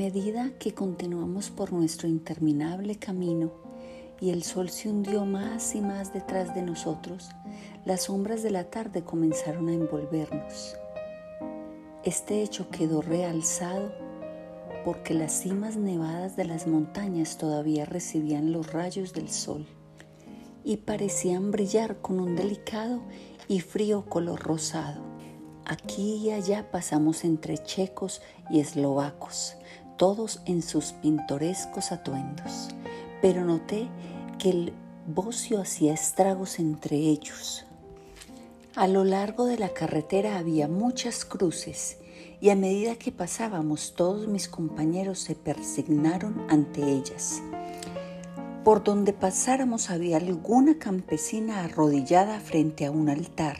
medida que continuamos por nuestro interminable camino y el sol se hundió más y más detrás de nosotros, las sombras de la tarde comenzaron a envolvernos. Este hecho quedó realzado porque las cimas nevadas de las montañas todavía recibían los rayos del sol y parecían brillar con un delicado y frío color rosado. Aquí y allá pasamos entre checos y eslovacos, todos en sus pintorescos atuendos, pero noté que el bocio hacía estragos entre ellos. A lo largo de la carretera había muchas cruces y a medida que pasábamos todos mis compañeros se persignaron ante ellas. Por donde pasáramos había alguna campesina arrodillada frente a un altar,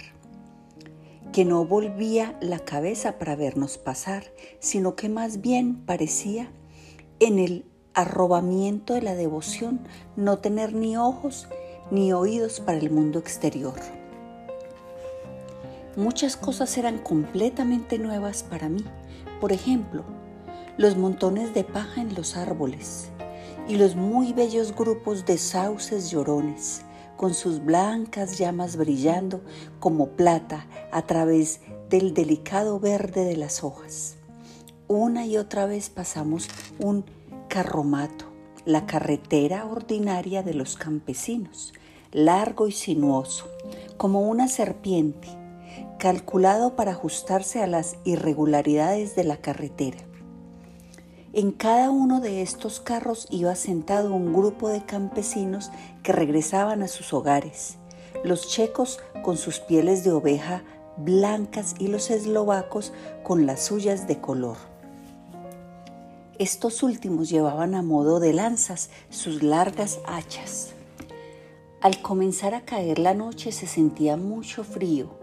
que no volvía la cabeza para vernos pasar, sino que más bien parecía en el arrobamiento de la devoción no tener ni ojos ni oídos para el mundo exterior. Muchas cosas eran completamente nuevas para mí. Por ejemplo, los montones de paja en los árboles, y los muy bellos grupos de sauces llorones, con sus blancas llamas brillando como plata a través del delicado verde de las hojas. Una y otra vez pasamos un carromato, la carretera ordinaria de los campesinos, largo y sinuoso, como una serpiente, calculado para ajustarse a las irregularidades de la carretera. En cada uno de estos carros iba sentado un grupo de campesinos que regresaban a sus hogares, los checos con sus pieles de oveja blancas y los eslovacos con las suyas de color. Estos últimos llevaban a modo de lanzas sus largas hachas. Al comenzar a caer la noche se sentía mucho frío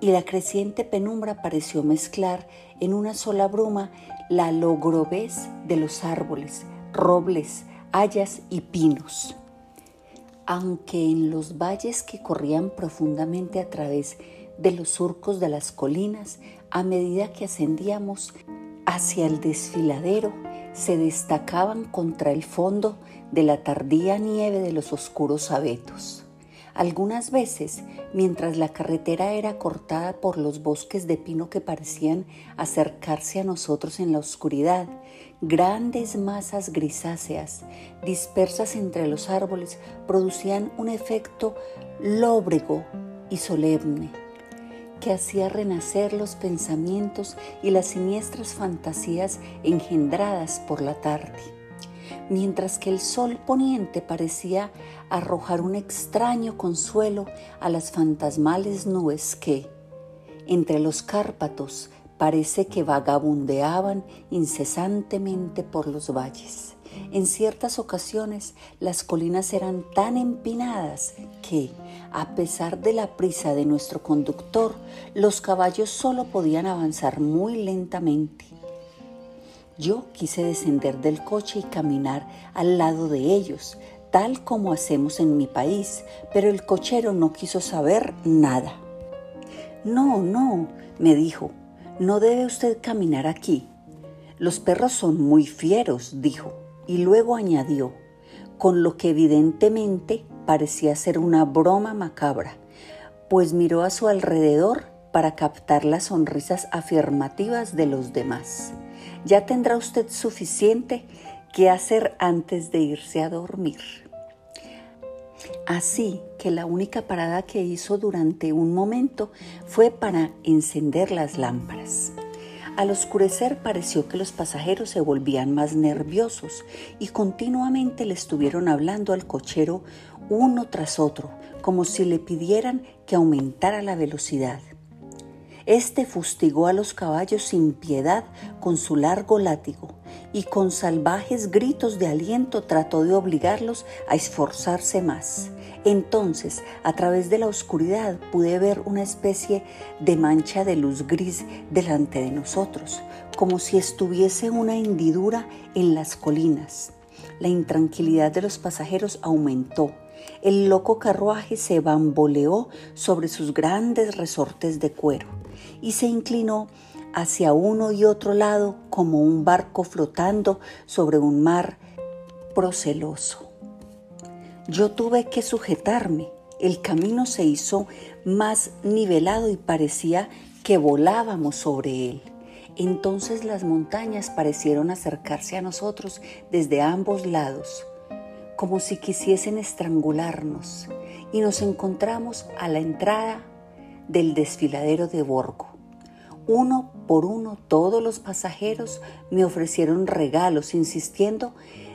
y la creciente penumbra pareció mezclar en una sola bruma la logrobez de los árboles, robles, hayas y pinos. Aunque en los valles que corrían profundamente a través de los surcos de las colinas, a medida que ascendíamos hacia el desfiladero, se destacaban contra el fondo de la tardía nieve de los oscuros abetos. Algunas veces, mientras la carretera era cortada por los bosques de pino que parecían acercarse a nosotros en la oscuridad, grandes masas grisáceas dispersas entre los árboles producían un efecto lóbrego y solemne que hacía renacer los pensamientos y las siniestras fantasías engendradas por la tarde mientras que el sol poniente parecía arrojar un extraño consuelo a las fantasmales nubes que, entre los Cárpatos, parece que vagabundeaban incesantemente por los valles. En ciertas ocasiones las colinas eran tan empinadas que, a pesar de la prisa de nuestro conductor, los caballos solo podían avanzar muy lentamente. Yo quise descender del coche y caminar al lado de ellos, tal como hacemos en mi país, pero el cochero no quiso saber nada. No, no, me dijo, no debe usted caminar aquí. Los perros son muy fieros, dijo, y luego añadió, con lo que evidentemente parecía ser una broma macabra, pues miró a su alrededor para captar las sonrisas afirmativas de los demás ya tendrá usted suficiente que hacer antes de irse a dormir. Así que la única parada que hizo durante un momento fue para encender las lámparas. Al oscurecer pareció que los pasajeros se volvían más nerviosos y continuamente le estuvieron hablando al cochero uno tras otro, como si le pidieran que aumentara la velocidad. Este fustigó a los caballos sin piedad con su largo látigo y con salvajes gritos de aliento trató de obligarlos a esforzarse más. Entonces, a través de la oscuridad pude ver una especie de mancha de luz gris delante de nosotros, como si estuviese una hendidura en las colinas. La intranquilidad de los pasajeros aumentó. El loco carruaje se bamboleó sobre sus grandes resortes de cuero y se inclinó hacia uno y otro lado como un barco flotando sobre un mar proceloso. Yo tuve que sujetarme. El camino se hizo más nivelado y parecía que volábamos sobre él. Entonces las montañas parecieron acercarse a nosotros desde ambos lados, como si quisiesen estrangularnos, y nos encontramos a la entrada del desfiladero de Borgo. Uno por uno todos los pasajeros me ofrecieron regalos, insistiendo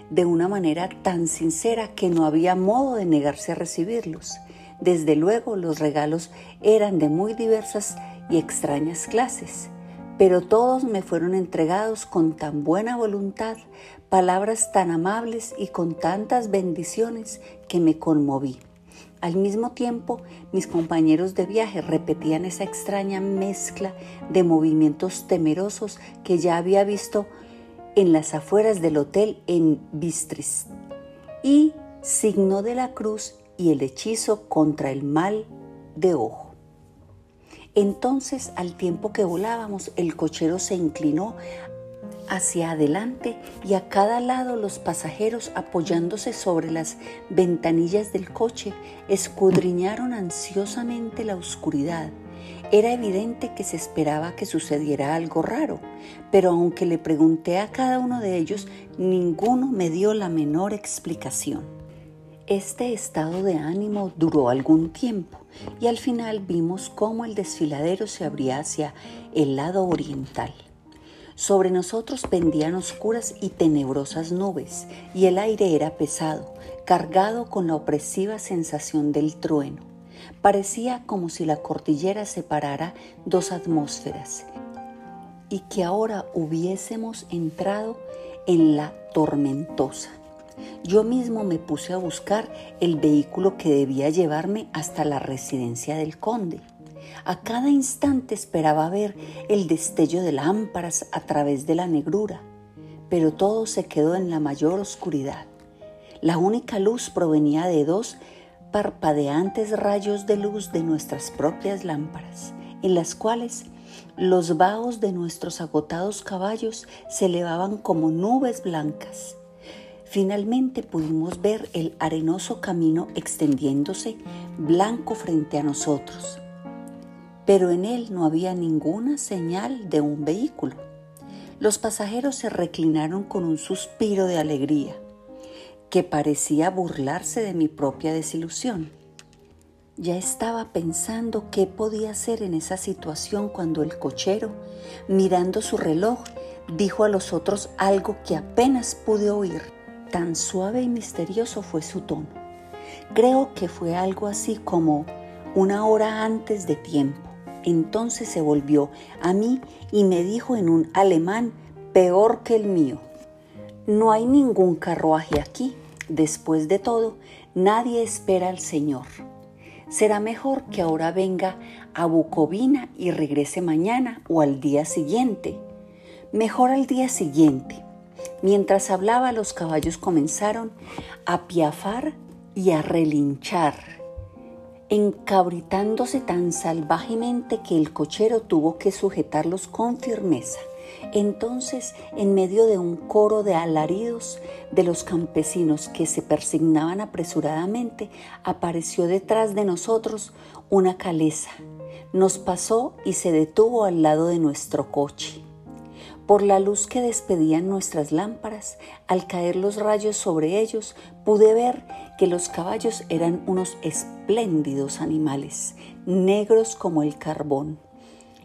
de una manera tan sincera que no había modo de negarse a recibirlos. Desde luego los regalos eran de muy diversas y extrañas clases, pero todos me fueron entregados con tan buena voluntad, palabras tan amables y con tantas bendiciones que me conmoví. Al mismo tiempo, mis compañeros de viaje repetían esa extraña mezcla de movimientos temerosos que ya había visto en las afueras del hotel en Bistris y signo de la cruz y el hechizo contra el mal de ojo. Entonces, al tiempo que volábamos, el cochero se inclinó hacia adelante y a cada lado los pasajeros apoyándose sobre las ventanillas del coche escudriñaron ansiosamente la oscuridad. Era evidente que se esperaba que sucediera algo raro, pero aunque le pregunté a cada uno de ellos, ninguno me dio la menor explicación. Este estado de ánimo duró algún tiempo y al final vimos cómo el desfiladero se abría hacia el lado oriental. Sobre nosotros pendían oscuras y tenebrosas nubes y el aire era pesado, cargado con la opresiva sensación del trueno. Parecía como si la cordillera separara dos atmósferas y que ahora hubiésemos entrado en la tormentosa. Yo mismo me puse a buscar el vehículo que debía llevarme hasta la residencia del conde. A cada instante esperaba ver el destello de lámparas a través de la negrura, pero todo se quedó en la mayor oscuridad. La única luz provenía de dos parpadeantes rayos de luz de nuestras propias lámparas, en las cuales los vaos de nuestros agotados caballos se elevaban como nubes blancas Finalmente pudimos ver el arenoso camino extendiéndose blanco frente a nosotros, pero en él no había ninguna señal de un vehículo. Los pasajeros se reclinaron con un suspiro de alegría, que parecía burlarse de mi propia desilusión. Ya estaba pensando qué podía hacer en esa situación cuando el cochero, mirando su reloj, dijo a los otros algo que apenas pude oír. Tan suave y misterioso fue su tono. Creo que fue algo así como una hora antes de tiempo. Entonces se volvió a mí y me dijo en un alemán peor que el mío. No hay ningún carruaje aquí. Después de todo, nadie espera al Señor. Será mejor que ahora venga a Bucovina y regrese mañana o al día siguiente. Mejor al día siguiente. Mientras hablaba, los caballos comenzaron a piafar y a relinchar, encabritándose tan salvajemente que el cochero tuvo que sujetarlos con firmeza. Entonces, en medio de un coro de alaridos de los campesinos que se persignaban apresuradamente, apareció detrás de nosotros una caleza. Nos pasó y se detuvo al lado de nuestro coche. Por la luz que despedían nuestras lámparas, al caer los rayos sobre ellos, pude ver que los caballos eran unos espléndidos animales, negros como el carbón.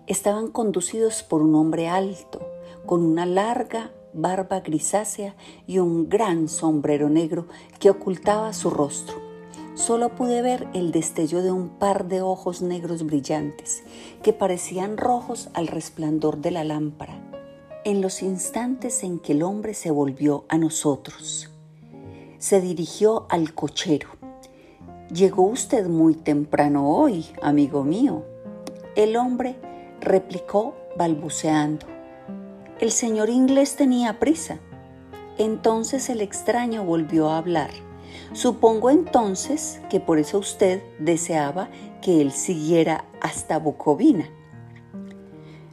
Estaban conducidos por un hombre alto, con una larga barba grisácea y un gran sombrero negro que ocultaba su rostro. Solo pude ver el destello de un par de ojos negros brillantes, que parecían rojos al resplandor de la lámpara en los instantes en que el hombre se volvió a nosotros. Se dirigió al cochero. Llegó usted muy temprano hoy, amigo mío. El hombre replicó balbuceando. El señor inglés tenía prisa. Entonces el extraño volvió a hablar. Supongo entonces que por eso usted deseaba que él siguiera hasta Bucovina.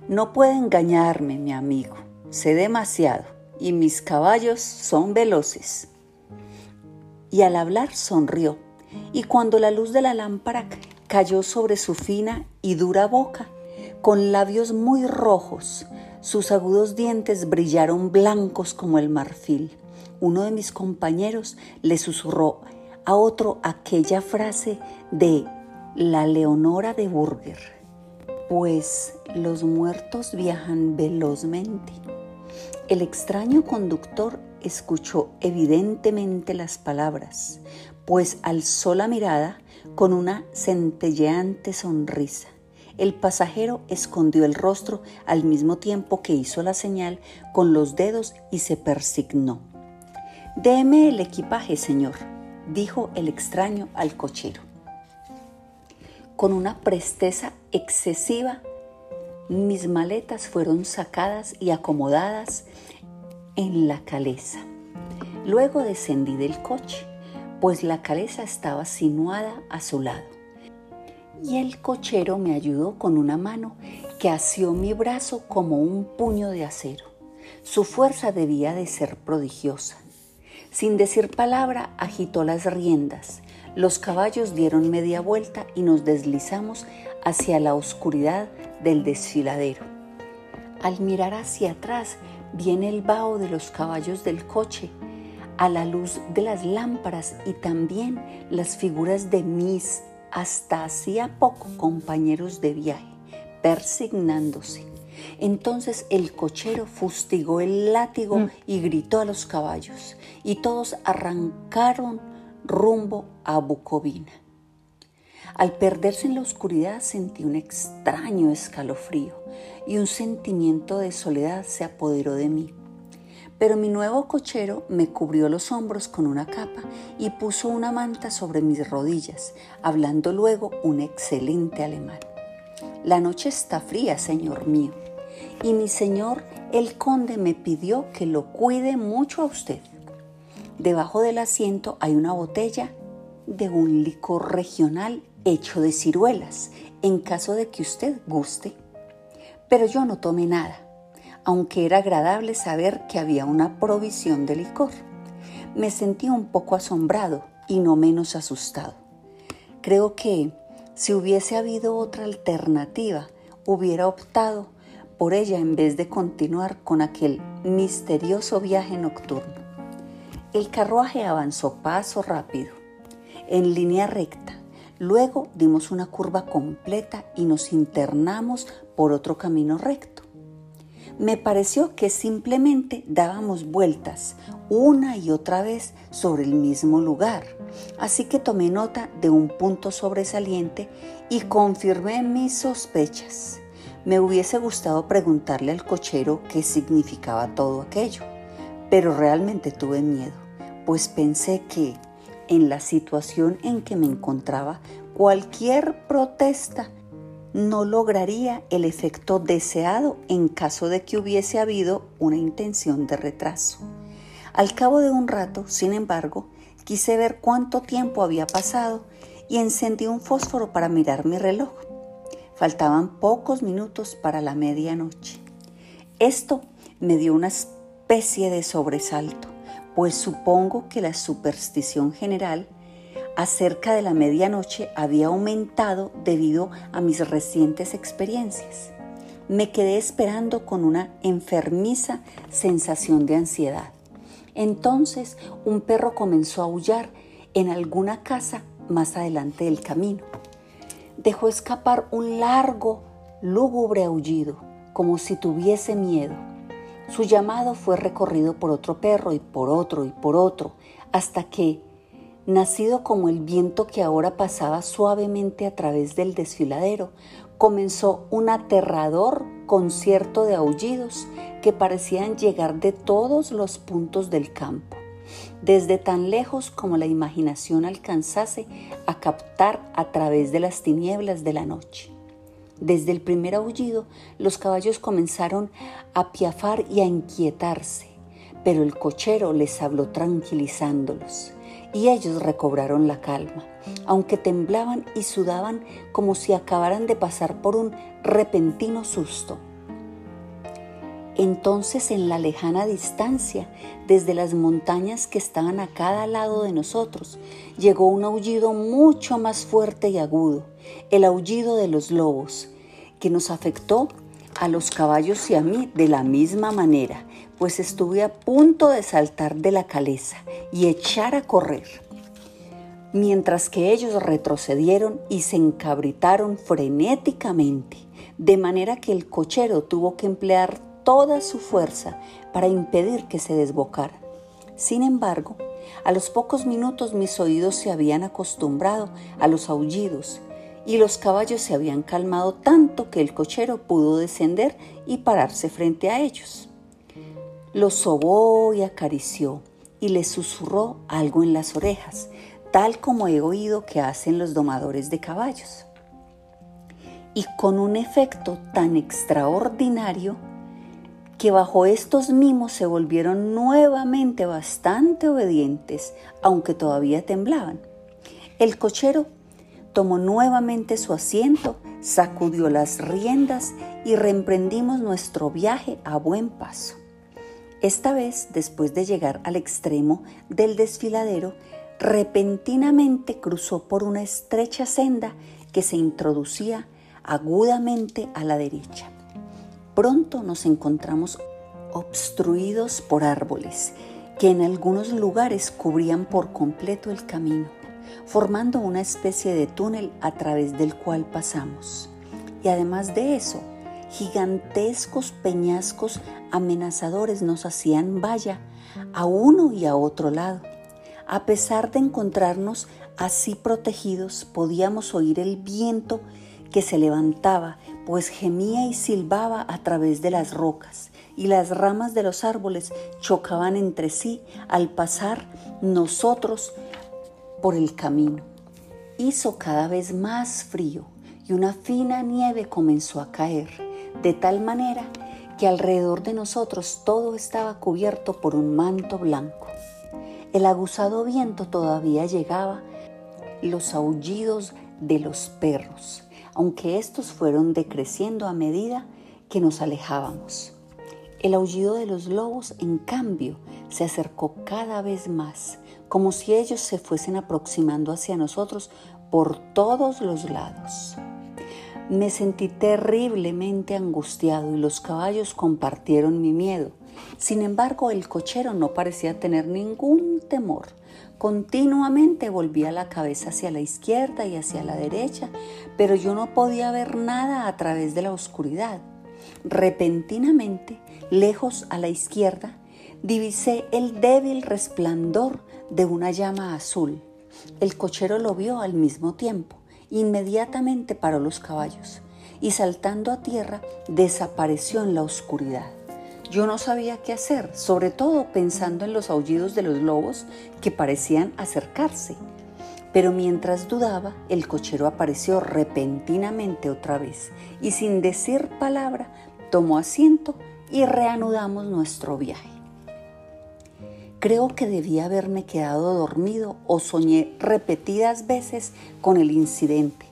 No puede engañarme, mi amigo. Sé demasiado y mis caballos son veloces. Y al hablar sonrió, y cuando la luz de la lámpara cayó sobre su fina y dura boca, con labios muy rojos, sus agudos dientes brillaron blancos como el marfil. Uno de mis compañeros le susurró a otro aquella frase de la Leonora de Burger, pues los muertos viajan velozmente. El extraño conductor escuchó evidentemente las palabras, pues alzó la mirada con una centelleante sonrisa. El pasajero escondió el rostro al mismo tiempo que hizo la señal con los dedos y se persignó. Deme el equipaje, señor, dijo el extraño al cochero. Con una presteza excesiva, mis maletas fueron sacadas y acomodadas en la caleza. Luego descendí del coche, pues la caleza estaba sinuada a su lado. Y el cochero me ayudó con una mano que asió mi brazo como un puño de acero. Su fuerza debía de ser prodigiosa. Sin decir palabra, agitó las riendas. Los caballos dieron media vuelta y nos deslizamos hacia la oscuridad del desfiladero. Al mirar hacia atrás, viene el vaho de los caballos del coche, a la luz de las lámparas y también las figuras de mis hasta hacía poco compañeros de viaje, persignándose. Entonces el cochero fustigó el látigo mm. y gritó a los caballos, y todos arrancaron rumbo a Bucovina. Al perderse en la oscuridad sentí un extraño escalofrío y un sentimiento de soledad se apoderó de mí. Pero mi nuevo cochero me cubrió los hombros con una capa y puso una manta sobre mis rodillas, hablando luego un excelente alemán. La noche está fría, señor mío, y mi señor el conde me pidió que lo cuide mucho a usted. Debajo del asiento hay una botella de un licor regional hecho de ciruelas, en caso de que usted guste. Pero yo no tomé nada, aunque era agradable saber que había una provisión de licor. Me sentí un poco asombrado y no menos asustado. Creo que si hubiese habido otra alternativa, hubiera optado por ella en vez de continuar con aquel misterioso viaje nocturno. El carruaje avanzó paso rápido, en línea recta, Luego dimos una curva completa y nos internamos por otro camino recto. Me pareció que simplemente dábamos vueltas una y otra vez sobre el mismo lugar, así que tomé nota de un punto sobresaliente y confirmé mis sospechas. Me hubiese gustado preguntarle al cochero qué significaba todo aquello, pero realmente tuve miedo, pues pensé que en la situación en que me encontraba, cualquier protesta no lograría el efecto deseado en caso de que hubiese habido una intención de retraso. Al cabo de un rato, sin embargo, quise ver cuánto tiempo había pasado y encendí un fósforo para mirar mi reloj. Faltaban pocos minutos para la medianoche. Esto me dio una especie de sobresalto pues supongo que la superstición general acerca de la medianoche había aumentado debido a mis recientes experiencias. Me quedé esperando con una enfermiza sensación de ansiedad. Entonces un perro comenzó a aullar en alguna casa más adelante del camino. Dejó escapar un largo, lúgubre aullido, como si tuviese miedo su llamado fue recorrido por otro perro y por otro y por otro, hasta que, nacido como el viento que ahora pasaba suavemente a través del desfiladero, comenzó un aterrador concierto de aullidos que parecían llegar de todos los puntos del campo, desde tan lejos como la imaginación alcanzase a captar a través de las tinieblas de la noche. Desde el primer aullido, los caballos comenzaron a piafar y a inquietarse, pero el cochero les habló tranquilizándolos y ellos recobraron la calma, aunque temblaban y sudaban como si acabaran de pasar por un repentino susto. Entonces en la lejana distancia, desde las montañas que estaban a cada lado de nosotros, llegó un aullido mucho más fuerte y agudo, el aullido de los lobos, que nos afectó a los caballos y a mí de la misma manera, pues estuve a punto de saltar de la caleza y echar a correr, mientras que ellos retrocedieron y se encabritaron frenéticamente, de manera que el cochero tuvo que emplear toda su fuerza para impedir que se desbocara. Sin embargo, a los pocos minutos mis oídos se habían acostumbrado a los aullidos y los caballos se habían calmado tanto que el cochero pudo descender y pararse frente a ellos. Los sobó y acarició y le susurró algo en las orejas, tal como he oído que hacen los domadores de caballos. Y con un efecto tan extraordinario que bajo estos mimos se volvieron nuevamente bastante obedientes, aunque todavía temblaban. El cochero tomó nuevamente su asiento, sacudió las riendas y reemprendimos nuestro viaje a buen paso. Esta vez, después de llegar al extremo del desfiladero, repentinamente cruzó por una estrecha senda que se introducía agudamente a la derecha. Pronto nos encontramos obstruidos por árboles que en algunos lugares cubrían por completo el camino formando una especie de túnel a través del cual pasamos. Y además de eso, gigantescos peñascos amenazadores nos hacían valla a uno y a otro lado. A pesar de encontrarnos así protegidos, podíamos oír el viento que se levantaba, pues gemía y silbaba a través de las rocas, y las ramas de los árboles chocaban entre sí al pasar nosotros por el camino. Hizo cada vez más frío y una fina nieve comenzó a caer, de tal manera que alrededor de nosotros todo estaba cubierto por un manto blanco. El aguzado viento todavía llegaba, los aullidos de los perros, aunque estos fueron decreciendo a medida que nos alejábamos. El aullido de los lobos, en cambio, se acercó cada vez más, como si ellos se fuesen aproximando hacia nosotros por todos los lados. Me sentí terriblemente angustiado y los caballos compartieron mi miedo. Sin embargo, el cochero no parecía tener ningún temor. Continuamente volvía la cabeza hacia la izquierda y hacia la derecha, pero yo no podía ver nada a través de la oscuridad. Repentinamente, lejos a la izquierda, divisé el débil resplandor de una llama azul. El cochero lo vio al mismo tiempo. Inmediatamente paró los caballos y saltando a tierra desapareció en la oscuridad. Yo no sabía qué hacer, sobre todo pensando en los aullidos de los lobos que parecían acercarse. Pero mientras dudaba, el cochero apareció repentinamente otra vez y sin decir palabra tomó asiento y reanudamos nuestro viaje. Creo que debía haberme quedado dormido o soñé repetidas veces con el incidente,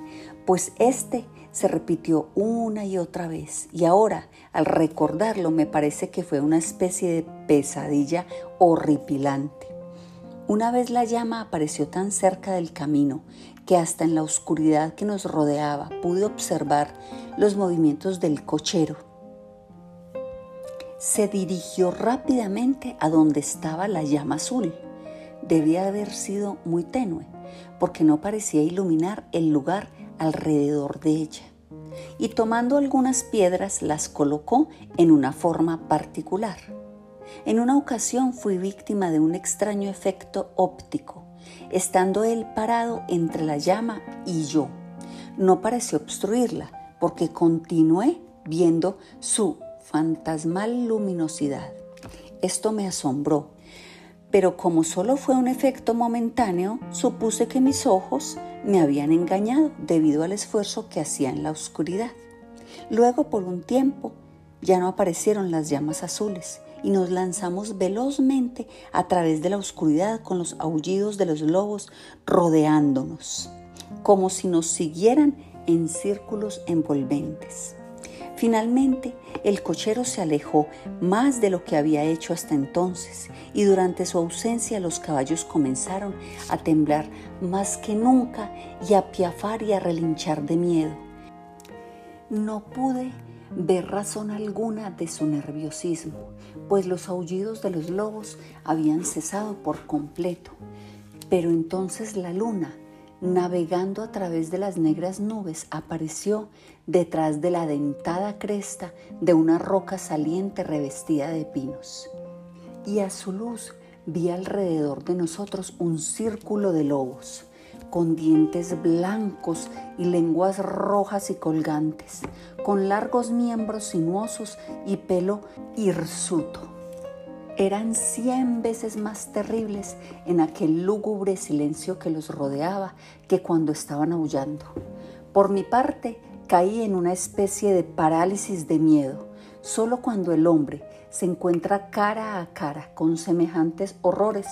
pues este se repitió una y otra vez y ahora al recordarlo me parece que fue una especie de pesadilla horripilante. Una vez la llama apareció tan cerca del camino que hasta en la oscuridad que nos rodeaba pude observar los movimientos del cochero se dirigió rápidamente a donde estaba la llama azul. Debía haber sido muy tenue, porque no parecía iluminar el lugar alrededor de ella. Y tomando algunas piedras las colocó en una forma particular. En una ocasión fui víctima de un extraño efecto óptico, estando él parado entre la llama y yo. No pareció obstruirla, porque continué viendo su fantasmal luminosidad. Esto me asombró, pero como solo fue un efecto momentáneo, supuse que mis ojos me habían engañado debido al esfuerzo que hacía en la oscuridad. Luego, por un tiempo, ya no aparecieron las llamas azules y nos lanzamos velozmente a través de la oscuridad con los aullidos de los lobos rodeándonos, como si nos siguieran en círculos envolventes. Finalmente El cochero se alejó más de lo que había hecho hasta entonces y durante su ausencia los caballos comenzaron a temblar más que nunca y a piafar y a relinchar de miedo. No pude ver razón alguna de su nerviosismo, pues los aullidos de los lobos habían cesado por completo. Pero entonces la luna, navegando a través de las negras nubes, apareció detrás de la dentada cresta de una roca saliente revestida de pinos. Y a su luz vi alrededor de nosotros un círculo de lobos, con dientes blancos y lenguas rojas y colgantes, con largos miembros sinuosos y pelo hirsuto eran cien veces más terribles en aquel lúgubre silencio que los rodeaba que cuando estaban aullando. Por mi parte, caí en una especie de parálisis de miedo. Solo cuando el hombre se encuentra cara a cara con semejantes horrores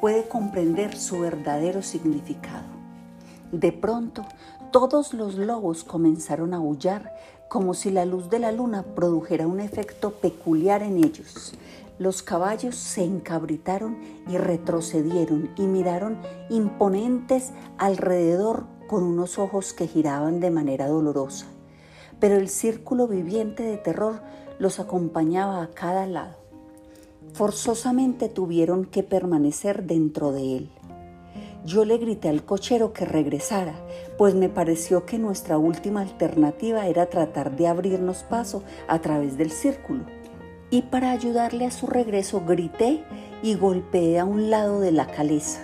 puede comprender su verdadero significado. De pronto, todos los lobos comenzaron a aullar como si la luz de la luna produjera un efecto peculiar en ellos. Los caballos se encabritaron y retrocedieron y miraron imponentes alrededor con unos ojos que giraban de manera dolorosa. Pero el círculo viviente de terror los acompañaba a cada lado. Forzosamente tuvieron que permanecer dentro de él. Yo le grité al cochero que regresara, pues me pareció que nuestra última alternativa era tratar de abrirnos paso a través del círculo y para ayudarle a su regreso grité y golpeé a un lado de la caleza,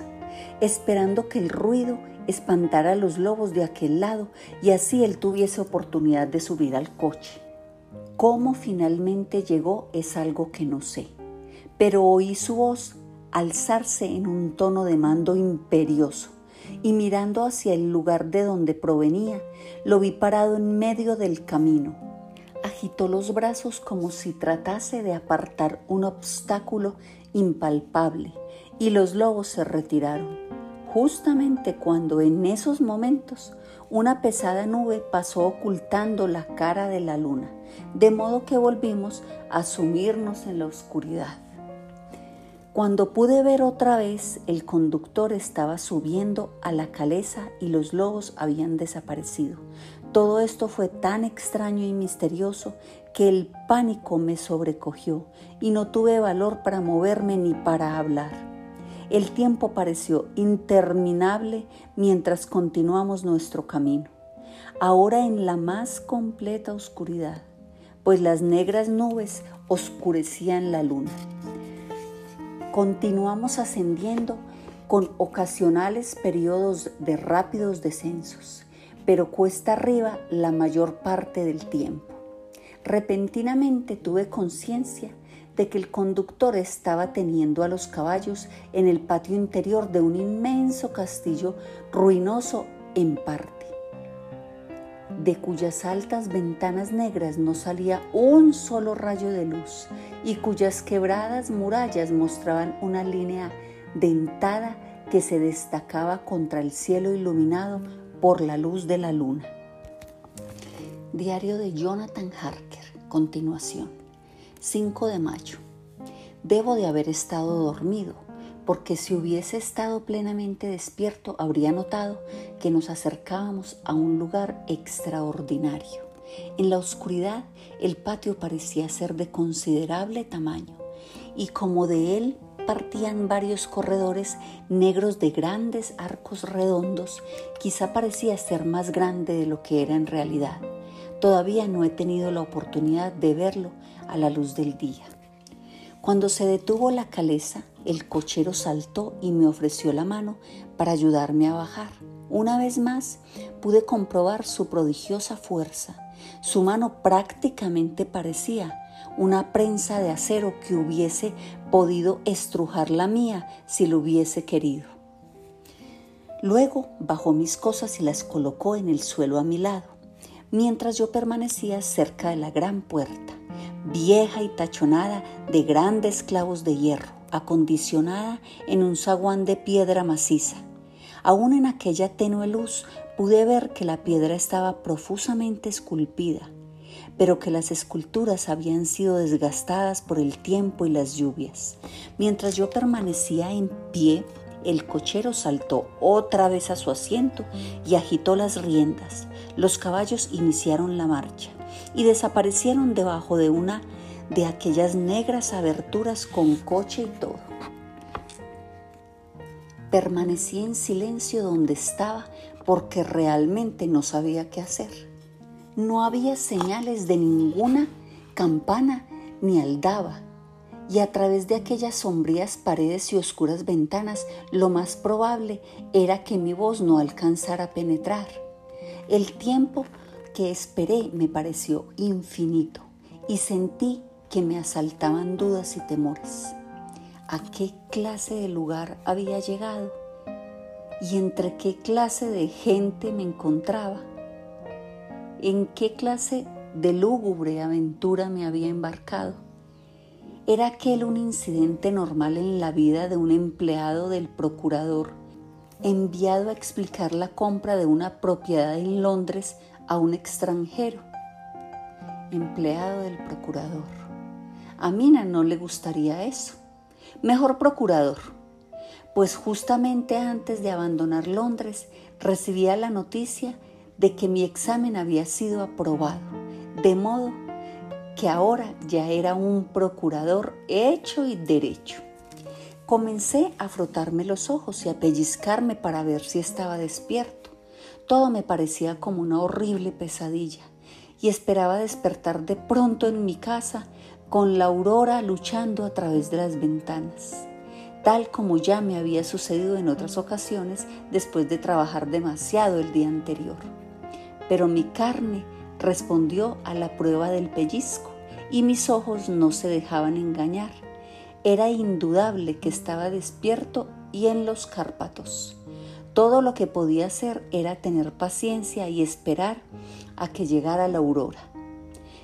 esperando que el ruido espantara a los lobos de aquel lado y así él tuviese oportunidad de subir al coche. Cómo finalmente llegó es algo que no sé, pero oí su voz alzarse en un tono de mando imperioso y mirando hacia el lugar de donde provenía, lo vi parado en medio del camino agitó los brazos como si tratase de apartar un obstáculo impalpable y los lobos se retiraron. Justamente cuando en esos momentos una pesada nube pasó ocultando la cara de la luna, de modo que volvimos a sumirnos en la oscuridad. Cuando pude ver otra vez, el conductor estaba subiendo a la caleza y los lobos habían desaparecido. Todo esto fue tan extraño y misterioso que el pánico me sobrecogió y no tuve valor para moverme ni para hablar. El tiempo pareció interminable mientras continuamos nuestro camino, ahora en la más completa oscuridad, pues las negras nubes oscurecían la luna. Continuamos ascendiendo con ocasionales periodos de rápidos descensos pero cuesta arriba la mayor parte del tiempo. Repentinamente tuve conciencia de que el conductor estaba teniendo a los caballos en el patio interior de un inmenso castillo ruinoso en parte, de cuyas altas ventanas negras no salía un solo rayo de luz y cuyas quebradas murallas mostraban una línea dentada que se destacaba contra el cielo iluminado por la luz de la luna. Diario de Jonathan Harker, continuación. 5 de mayo. Debo de haber estado dormido, porque si hubiese estado plenamente despierto habría notado que nos acercábamos a un lugar extraordinario. En la oscuridad el patio parecía ser de considerable tamaño y como de él partían varios corredores negros de grandes arcos redondos, quizá parecía ser más grande de lo que era en realidad. Todavía no he tenido la oportunidad de verlo a la luz del día. Cuando se detuvo la caleza, el cochero saltó y me ofreció la mano para ayudarme a bajar. Una vez más pude comprobar su prodigiosa fuerza. Su mano prácticamente parecía una prensa de acero que hubiese podido estrujar la mía si lo hubiese querido. Luego bajó mis cosas y las colocó en el suelo a mi lado, mientras yo permanecía cerca de la gran puerta, vieja y tachonada de grandes clavos de hierro, acondicionada en un zaguán de piedra maciza. Aún en aquella tenue luz pude ver que la piedra estaba profusamente esculpida pero que las esculturas habían sido desgastadas por el tiempo y las lluvias. Mientras yo permanecía en pie, el cochero saltó otra vez a su asiento y agitó las riendas. Los caballos iniciaron la marcha y desaparecieron debajo de una de aquellas negras aberturas con coche y todo. Permanecí en silencio donde estaba porque realmente no sabía qué hacer. No había señales de ninguna campana ni aldaba, y a través de aquellas sombrías paredes y oscuras ventanas lo más probable era que mi voz no alcanzara a penetrar. El tiempo que esperé me pareció infinito y sentí que me asaltaban dudas y temores. ¿A qué clase de lugar había llegado? ¿Y entre qué clase de gente me encontraba? ¿En qué clase de lúgubre aventura me había embarcado? ¿Era aquel un incidente normal en la vida de un empleado del procurador enviado a explicar la compra de una propiedad en Londres a un extranjero? Empleado del procurador. A Mina no le gustaría eso. Mejor procurador, pues justamente antes de abandonar Londres recibía la noticia de que mi examen había sido aprobado, de modo que ahora ya era un procurador hecho y derecho. Comencé a frotarme los ojos y a pellizcarme para ver si estaba despierto. Todo me parecía como una horrible pesadilla y esperaba despertar de pronto en mi casa con la aurora luchando a través de las ventanas, tal como ya me había sucedido en otras ocasiones después de trabajar demasiado el día anterior. Pero mi carne respondió a la prueba del pellizco y mis ojos no se dejaban engañar. Era indudable que estaba despierto y en los Cárpatos. Todo lo que podía hacer era tener paciencia y esperar a que llegara la aurora.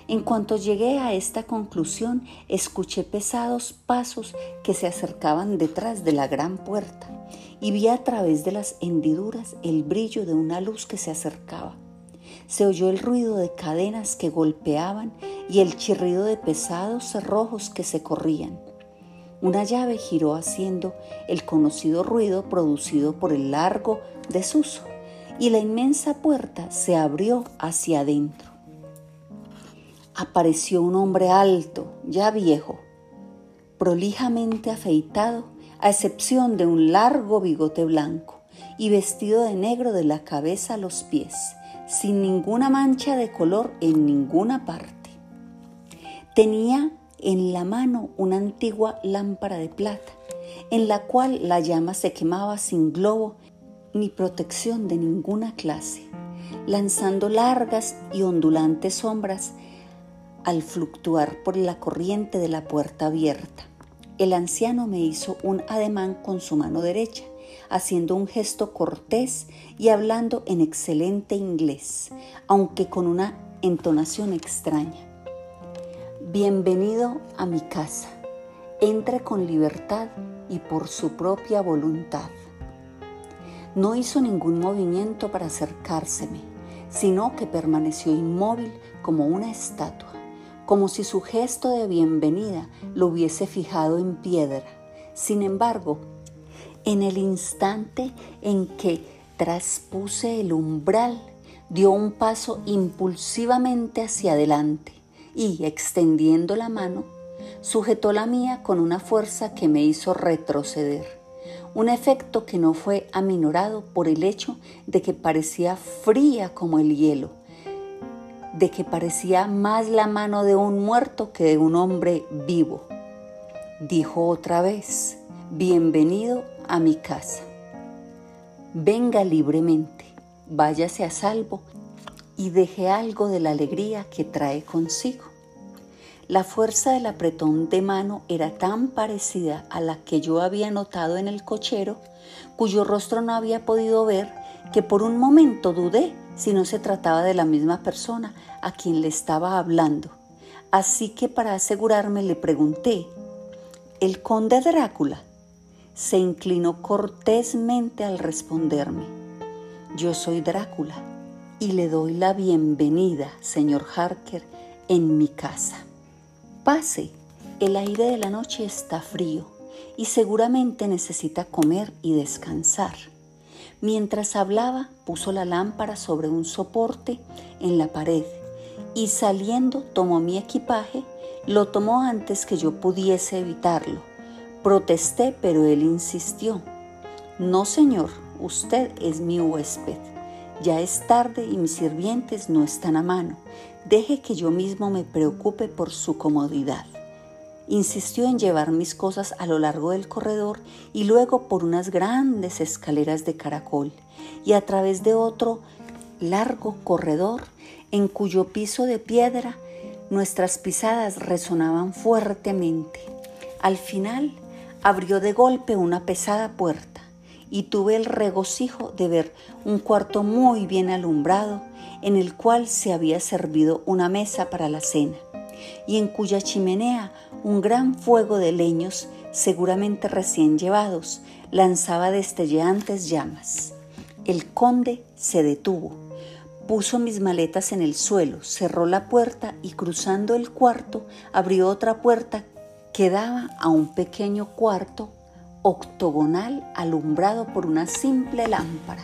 En cuanto llegué a esta conclusión, escuché pesados pasos que se acercaban detrás de la gran puerta y vi a través de las hendiduras el brillo de una luz que se acercaba. Se oyó el ruido de cadenas que golpeaban y el chirrido de pesados cerrojos que se corrían. Una llave giró haciendo el conocido ruido producido por el largo desuso y la inmensa puerta se abrió hacia adentro apareció un hombre alto, ya viejo, prolijamente afeitado, a excepción de un largo bigote blanco, y vestido de negro de la cabeza a los pies, sin ninguna mancha de color en ninguna parte. Tenía en la mano una antigua lámpara de plata, en la cual la llama se quemaba sin globo ni protección de ninguna clase, lanzando largas y ondulantes sombras al fluctuar por la corriente de la puerta abierta. El anciano me hizo un ademán con su mano derecha, haciendo un gesto cortés y hablando en excelente inglés, aunque con una entonación extraña. Bienvenido a mi casa. Entre con libertad y por su propia voluntad. No hizo ningún movimiento para acercárseme, sino que permaneció inmóvil como una estatua como si su gesto de bienvenida lo hubiese fijado en piedra. Sin embargo, en el instante en que traspuse el umbral, dio un paso impulsivamente hacia adelante y, extendiendo la mano, sujetó la mía con una fuerza que me hizo retroceder, un efecto que no fue aminorado por el hecho de que parecía fría como el hielo de que parecía más la mano de un muerto que de un hombre vivo. Dijo otra vez, bienvenido a mi casa. Venga libremente, váyase a salvo y deje algo de la alegría que trae consigo. La fuerza del apretón de mano era tan parecida a la que yo había notado en el cochero, cuyo rostro no había podido ver, que por un momento dudé si no se trataba de la misma persona a quien le estaba hablando. Así que para asegurarme le pregunté, ¿el conde Drácula? Se inclinó cortésmente al responderme, yo soy Drácula y le doy la bienvenida, señor Harker, en mi casa. Pase, el aire de la noche está frío y seguramente necesita comer y descansar. Mientras hablaba, puso la lámpara sobre un soporte en la pared y saliendo tomó mi equipaje, lo tomó antes que yo pudiese evitarlo. Protesté, pero él insistió. No, señor, usted es mi huésped. Ya es tarde y mis sirvientes no están a mano. Deje que yo mismo me preocupe por su comodidad. Insistió en llevar mis cosas a lo largo del corredor y luego por unas grandes escaleras de caracol y a través de otro largo corredor en cuyo piso de piedra nuestras pisadas resonaban fuertemente. Al final abrió de golpe una pesada puerta y tuve el regocijo de ver un cuarto muy bien alumbrado en el cual se había servido una mesa para la cena y en cuya chimenea un gran fuego de leños, seguramente recién llevados, lanzaba destellantes llamas. El conde se detuvo, puso mis maletas en el suelo, cerró la puerta y cruzando el cuarto abrió otra puerta que daba a un pequeño cuarto octogonal alumbrado por una simple lámpara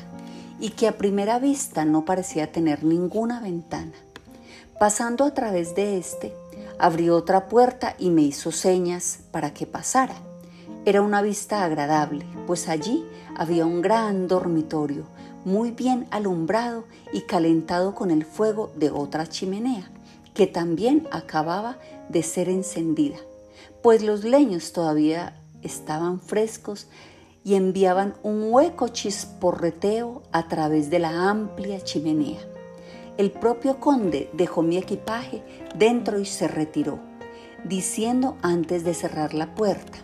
y que a primera vista no parecía tener ninguna ventana. Pasando a través de este, abrió otra puerta y me hizo señas para que pasara. Era una vista agradable, pues allí había un gran dormitorio, muy bien alumbrado y calentado con el fuego de otra chimenea, que también acababa de ser encendida, pues los leños todavía estaban frescos y enviaban un hueco chisporreteo a través de la amplia chimenea. El propio conde dejó mi equipaje dentro y se retiró, diciendo antes de cerrar la puerta,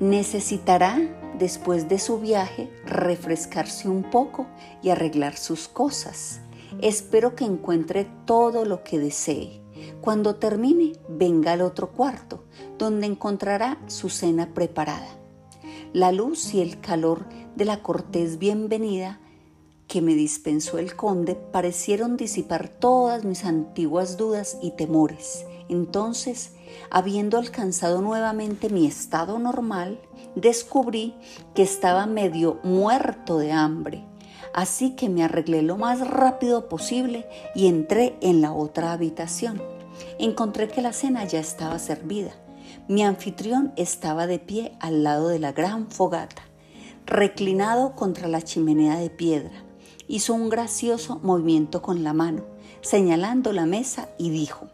necesitará después de su viaje refrescarse un poco y arreglar sus cosas. Espero que encuentre todo lo que desee. Cuando termine, venga al otro cuarto, donde encontrará su cena preparada. La luz y el calor de la cortés bienvenida que me dispensó el conde parecieron disipar todas mis antiguas dudas y temores. Entonces, habiendo alcanzado nuevamente mi estado normal, descubrí que estaba medio muerto de hambre. Así que me arreglé lo más rápido posible y entré en la otra habitación. Encontré que la cena ya estaba servida. Mi anfitrión estaba de pie al lado de la gran fogata, reclinado contra la chimenea de piedra hizo un gracioso movimiento con la mano, señalando la mesa y dijo,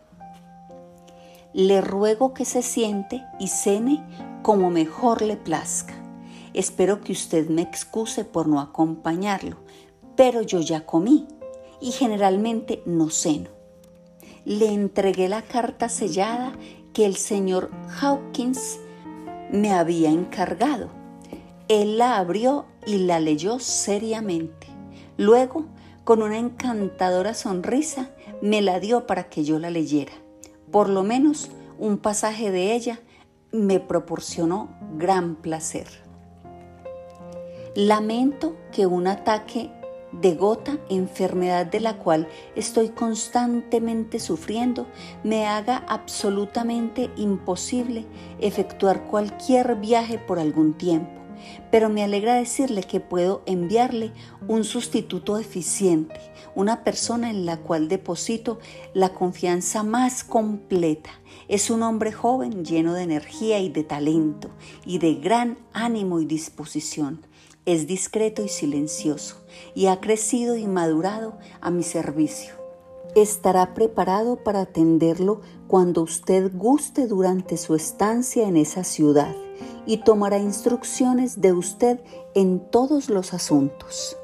Le ruego que se siente y cene como mejor le plazca. Espero que usted me excuse por no acompañarlo, pero yo ya comí y generalmente no ceno. Le entregué la carta sellada que el señor Hawkins me había encargado. Él la abrió y la leyó seriamente. Luego, con una encantadora sonrisa, me la dio para que yo la leyera. Por lo menos un pasaje de ella me proporcionó gran placer. Lamento que un ataque de gota, enfermedad de la cual estoy constantemente sufriendo, me haga absolutamente imposible efectuar cualquier viaje por algún tiempo pero me alegra decirle que puedo enviarle un sustituto eficiente, una persona en la cual deposito la confianza más completa. Es un hombre joven lleno de energía y de talento y de gran ánimo y disposición. Es discreto y silencioso y ha crecido y madurado a mi servicio. Estará preparado para atenderlo cuando usted guste durante su estancia en esa ciudad y tomará instrucciones de usted en todos los asuntos.